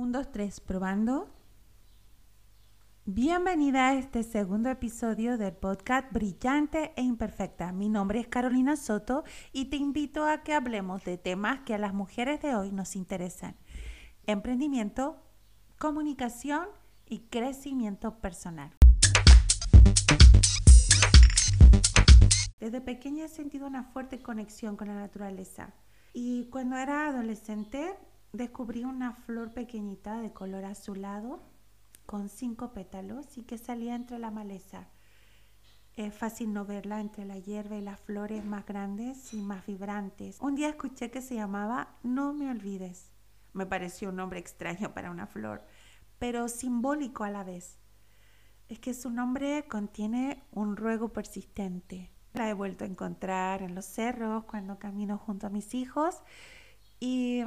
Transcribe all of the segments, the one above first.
Un, dos, tres, probando. Bienvenida a este segundo episodio del podcast Brillante e Imperfecta. Mi nombre es Carolina Soto y te invito a que hablemos de temas que a las mujeres de hoy nos interesan. Emprendimiento, comunicación y crecimiento personal. Desde pequeña he sentido una fuerte conexión con la naturaleza y cuando era adolescente descubrí una flor pequeñita de color azulado con cinco pétalos y que salía entre la maleza. Es fácil no verla entre la hierba y las flores más grandes y más vibrantes. Un día escuché que se llamaba No me olvides. Me pareció un nombre extraño para una flor, pero simbólico a la vez. Es que su nombre contiene un ruego persistente. La he vuelto a encontrar en los cerros cuando camino junto a mis hijos y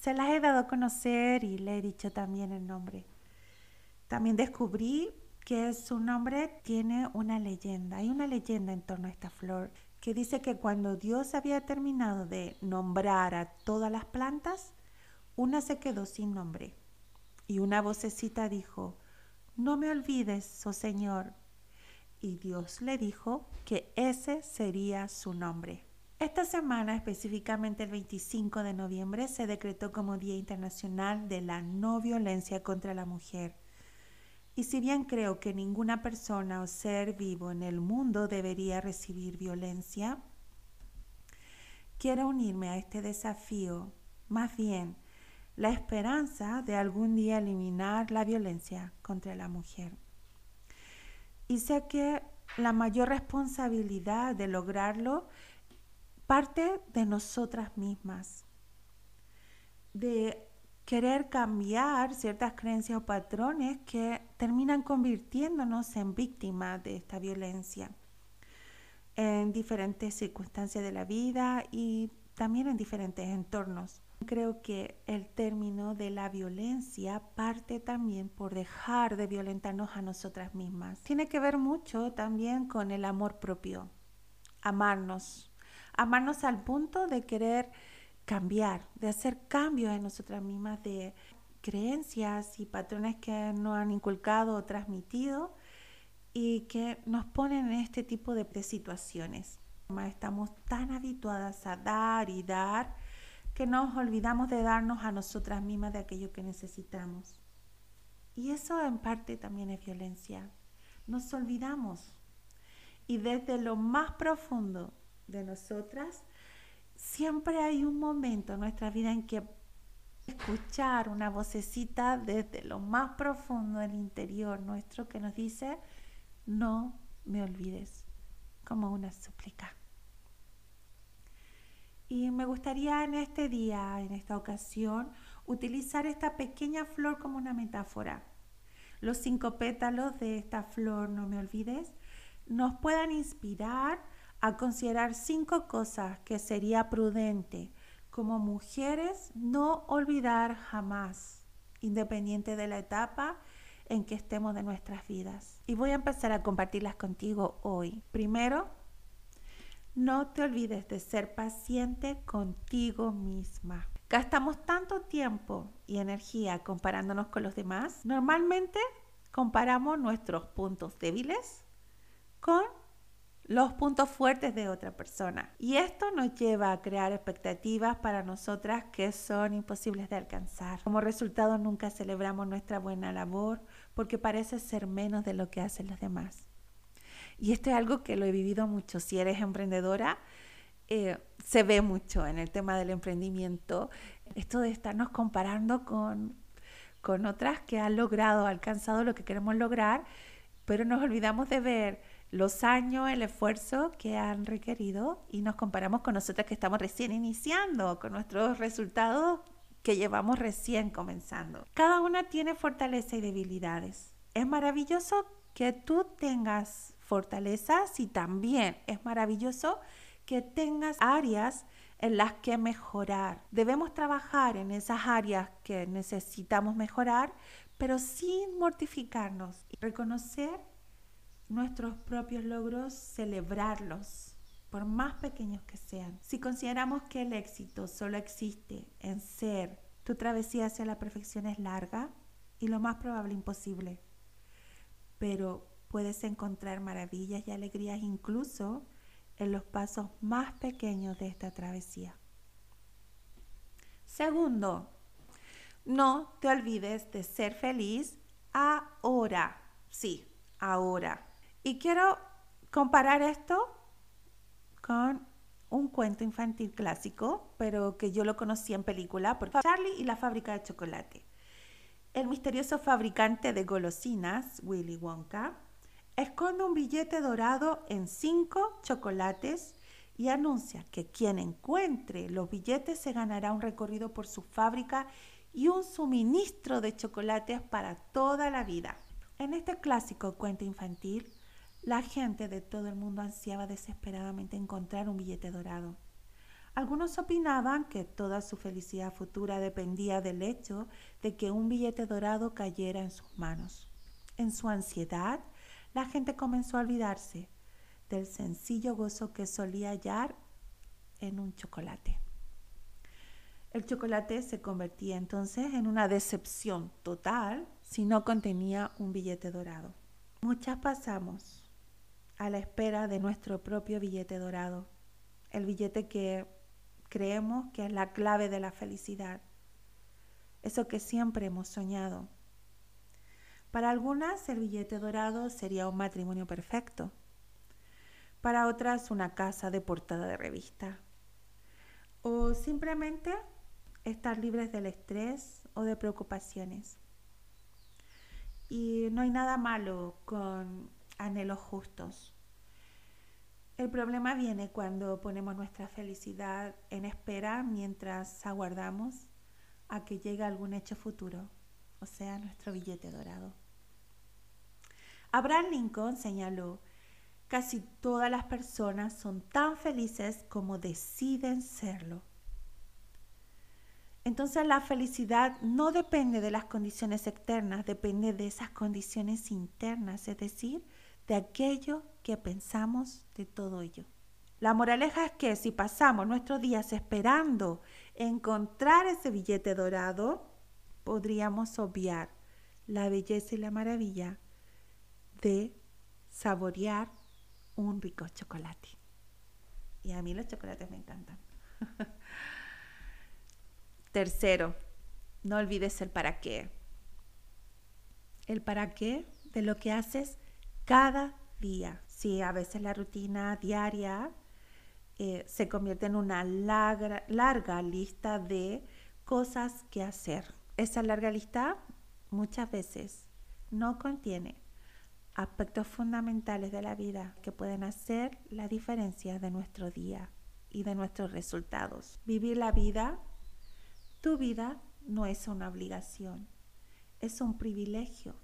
se las he dado a conocer y le he dicho también el nombre. También descubrí que su nombre tiene una leyenda. Hay una leyenda en torno a esta flor que dice que cuando Dios había terminado de nombrar a todas las plantas, una se quedó sin nombre. Y una vocecita dijo, no me olvides, oh Señor. Y Dios le dijo que ese sería su nombre. Esta semana, específicamente el 25 de noviembre, se decretó como Día Internacional de la No Violencia contra la Mujer. Y si bien creo que ninguna persona o ser vivo en el mundo debería recibir violencia, quiero unirme a este desafío, más bien la esperanza de algún día eliminar la violencia contra la mujer. Y sé que la mayor responsabilidad de lograrlo parte de nosotras mismas, de querer cambiar ciertas creencias o patrones que terminan convirtiéndonos en víctimas de esta violencia en diferentes circunstancias de la vida y también en diferentes entornos. Creo que el término de la violencia parte también por dejar de violentarnos a nosotras mismas. Tiene que ver mucho también con el amor propio, amarnos, amarnos al punto de querer cambiar, de hacer cambios en nosotras mismas, de creencias y patrones que nos han inculcado o transmitido y que nos ponen en este tipo de, situaciones. Estamos tan habituadas a dar y dar que nos olvidamos de darnos a nosotras mismas de aquello que necesitamos. Y eso en parte también es violencia. Nos olvidamos. Y desde lo más profundo de nosotras, siempre hay un momento en nuestra vida en que escuchar una vocecita desde lo más profundo del interior nuestro que nos dice, no me olvides, como una súplica. Y me gustaría en este día, en esta ocasión, utilizar esta pequeña flor como una metáfora. Los cinco pétalos de esta flor, no me olvides, nos puedan inspirar a considerar cinco cosas que sería prudente como mujeres no olvidar jamás, independiente de la etapa en que estemos de nuestras vidas. Y voy a empezar a compartirlas contigo hoy. Primero, no te olvides de ser paciente contigo misma. Gastamos tanto tiempo y energía comparándonos con los demás. Normalmente comparamos nuestros puntos débiles con los puntos fuertes de otra persona. Y esto nos lleva a crear expectativas para nosotras que son imposibles de alcanzar. Como resultado nunca celebramos nuestra buena labor porque parece ser menos de lo que hacen los demás. Y esto es algo que lo he vivido mucho. Si eres emprendedora, eh, se ve mucho en el tema del emprendimiento. Esto de estarnos comparando con, con otras que han logrado, alcanzado lo que queremos lograr, pero nos olvidamos de ver los años, el esfuerzo que han requerido y nos comparamos con nosotras que estamos recién iniciando, con nuestros resultados que llevamos recién comenzando. Cada una tiene fortaleza y debilidades. Es maravilloso que tú tengas fortalezas y también es maravilloso que tengas áreas en las que mejorar. Debemos trabajar en esas áreas que necesitamos mejorar, pero sin mortificarnos y reconocer nuestros propios logros, celebrarlos, por más pequeños que sean. Si consideramos que el éxito solo existe en ser Tu travesía hacia la perfección es larga y lo más probable imposible, pero puedes encontrar maravillas y alegrías incluso en los pasos más pequeños de esta travesía. Segundo, no te olvides de ser feliz ahora. Sí, ahora. Y quiero comparar esto con un cuento infantil clásico, pero que yo lo conocí en película, porque Charlie y la fábrica de chocolate. El misterioso fabricante de golosinas, Willy Wonka, esconde un billete dorado en cinco chocolates y anuncia que quien encuentre los billetes se ganará un recorrido por su fábrica y un suministro de chocolates para toda la vida. En este clásico cuento infantil, la gente de todo el mundo ansiaba desesperadamente encontrar un billete dorado. Algunos opinaban que toda su felicidad futura dependía del hecho de que un billete dorado cayera en sus manos. En su ansiedad, la gente comenzó a olvidarse del sencillo gozo que solía hallar en un chocolate. El chocolate se convertía entonces en una decepción total si no contenía un billete dorado. Muchas pasamos a la espera de nuestro propio billete dorado, el billete que creemos que es la clave de la felicidad, eso que siempre hemos soñado. Para algunas el billete dorado sería un matrimonio perfecto, para otras una casa de portada de revista o simplemente estar libres del estrés o de preocupaciones. Y no hay nada malo con anhelos justos. El problema viene cuando ponemos nuestra felicidad en espera mientras aguardamos a que llegue algún hecho futuro, o sea, nuestro billete dorado. Abraham Lincoln señaló, casi todas las personas son tan felices como deciden serlo. Entonces la felicidad no depende de las condiciones externas, depende de esas condiciones internas, es decir, de aquello que pensamos de todo ello. La moraleja es que si pasamos nuestros días esperando encontrar ese billete dorado, podríamos obviar la belleza y la maravilla de saborear un rico chocolate. Y a mí los chocolates me encantan. Tercero, no olvides el para qué. El para qué de lo que haces cada día. Si a veces la rutina diaria eh, se convierte en una larga, larga lista de cosas que hacer. Esa larga lista muchas veces no contiene aspectos fundamentales de la vida que pueden hacer la diferencia de nuestro día y de nuestros resultados. Vivir la vida, tu vida no es una obligación, es un privilegio.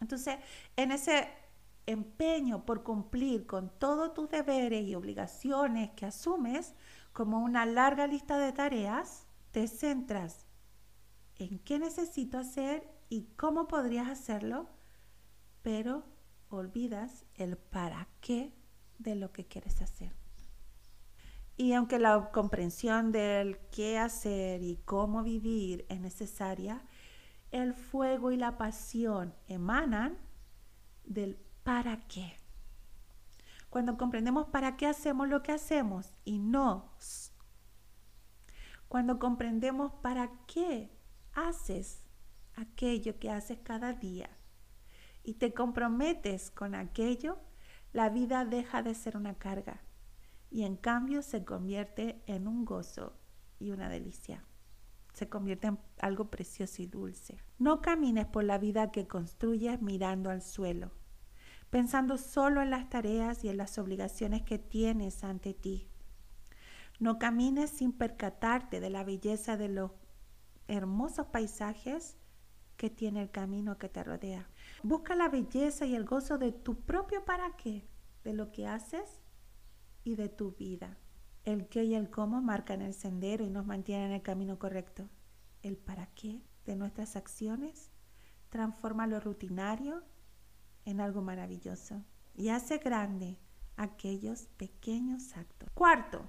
Entonces, en ese empeño por cumplir con todos tus deberes y obligaciones que asumes como una larga lista de tareas, te centras en qué necesito hacer y cómo podrías hacerlo, pero olvidas el para qué de lo que quieres hacer. Y aunque la comprensión del qué hacer y cómo vivir es necesaria, el fuego y la pasión emanan del para qué. Cuando comprendemos para qué hacemos lo que hacemos y no. Cuando comprendemos para qué haces aquello que haces cada día y te comprometes con aquello, la vida deja de ser una carga y en cambio se convierte en un gozo y una delicia. Se convierte en algo precioso y dulce. No camines por la vida que construyes mirando al suelo, pensando solo en las tareas y en las obligaciones que tienes ante ti. No camines sin percatarte de la belleza de los hermosos paisajes que tiene el camino que te rodea. Busca la belleza y el gozo de tu propio para qué, de lo que haces y de tu vida. El qué y el cómo marcan el sendero y nos mantienen en el camino correcto. El para qué de nuestras acciones transforma lo rutinario en algo maravilloso y hace grande aquellos pequeños actos. Cuarto,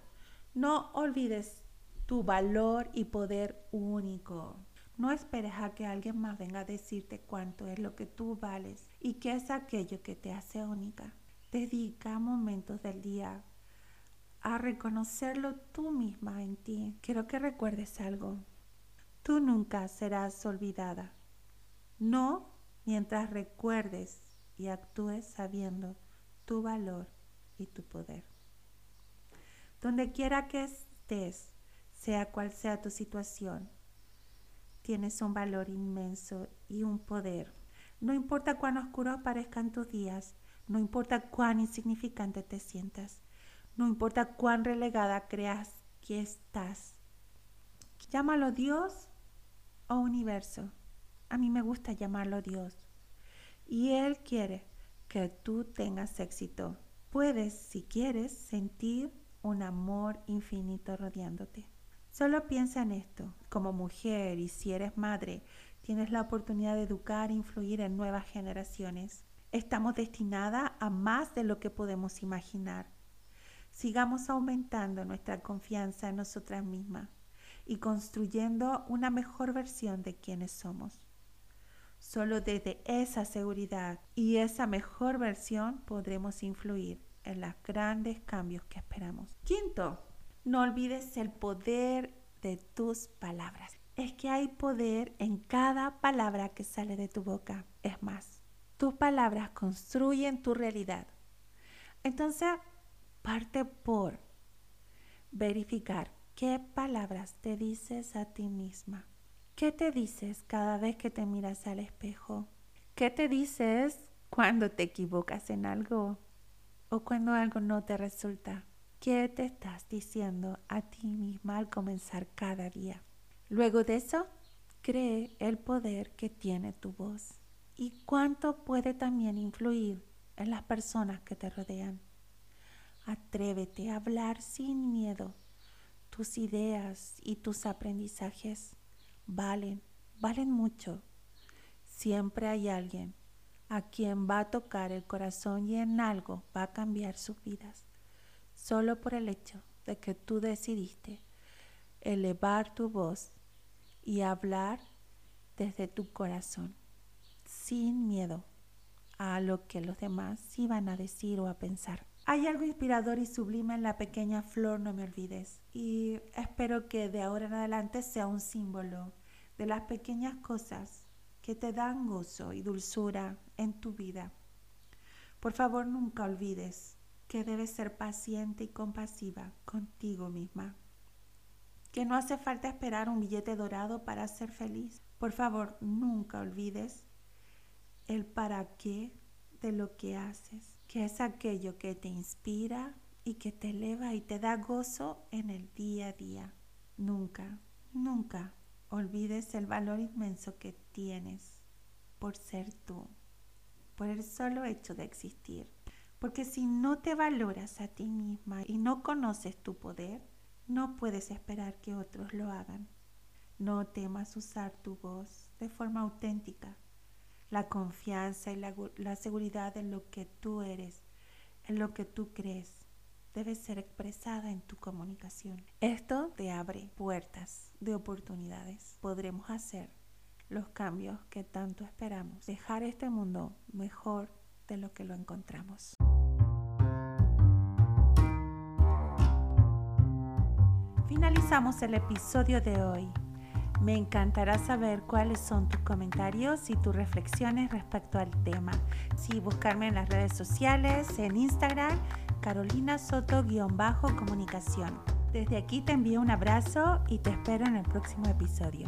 no olvides tu valor y poder único. No esperes a que alguien más venga a decirte cuánto es lo que tú vales y qué es aquello que te hace única. Dedica momentos del día a reconocerlo tú misma en ti. Quiero que recuerdes algo. Tú nunca serás olvidada. No mientras recuerdes y actúes sabiendo tu valor y tu poder. Donde quiera que estés, sea cual sea tu situación, tienes un valor inmenso y un poder. No importa cuán oscuros parezcan tus días, no importa cuán insignificante te sientas, no importa cuán relegada creas que estás. Llámalo Dios o universo. A mí me gusta llamarlo Dios. Y Él quiere que tú tengas éxito. Puedes, si quieres, sentir un amor infinito rodeándote. Solo piensa en esto. Como mujer y si eres madre, tienes la oportunidad de educar e influir en nuevas generaciones. Estamos destinadas a más de lo que podemos imaginar. Sigamos aumentando nuestra confianza en nosotras mismas y construyendo una mejor versión de quienes somos. Solo desde esa seguridad y esa mejor versión podremos influir en los grandes cambios que esperamos. Quinto, no olvides el poder de tus palabras. Es que hay poder en cada palabra que sale de tu boca. Es más, tus palabras construyen tu realidad. Entonces, parte por verificar qué palabras te dices a ti misma. ¿Qué te dices cada vez que te miras al espejo? ¿Qué te dices cuando te equivocas en algo o cuando algo no te resulta? ¿Qué te estás diciendo a ti misma al comenzar cada día? Luego de eso, cree el poder que tiene tu voz y cuánto puede también influir en las personas que te rodean. Atrévete a hablar sin miedo. Tus ideas y tus aprendizajes valen, valen mucho. Siempre hay alguien a quien va a tocar el corazón y en algo va a cambiar sus vidas solo por el hecho de que tú decidiste elevar tu voz y hablar desde tu corazón, sin miedo a lo que los demás iban a decir o a pensar. Hay algo inspirador y sublime en la pequeña flor, no me olvides. Y espero que de ahora en adelante sea un símbolo de las pequeñas cosas que te dan gozo y dulzura en tu vida. Por favor, nunca olvides que debes ser paciente y compasiva contigo misma. Que no hace falta esperar un billete dorado para ser feliz. Por favor, nunca olvides el para qué de lo que haces, que es aquello que te inspira y que te eleva y te da gozo en el día a día. Nunca, nunca olvides el valor inmenso que tienes por ser tú, por el solo hecho de existir. Porque si no te valoras a ti misma y no conoces tu poder, no puedes esperar que otros lo hagan. No temas usar tu voz de forma auténtica. La confianza y la, seguridad en lo que tú eres, en lo que tú crees, debe ser expresada en tu comunicación. Esto te abre puertas de oportunidades. Podremos hacer los cambios que tanto esperamos. Dejar este mundo mejor de lo que lo encontramos. Finalizamos el episodio de hoy. Me encantará saber cuáles son tus comentarios y tus reflexiones respecto al tema. Si buscarme en las redes sociales, en Instagram, Carolina Soto-comunicación. Desde aquí te envío un abrazo y te espero en el próximo episodio.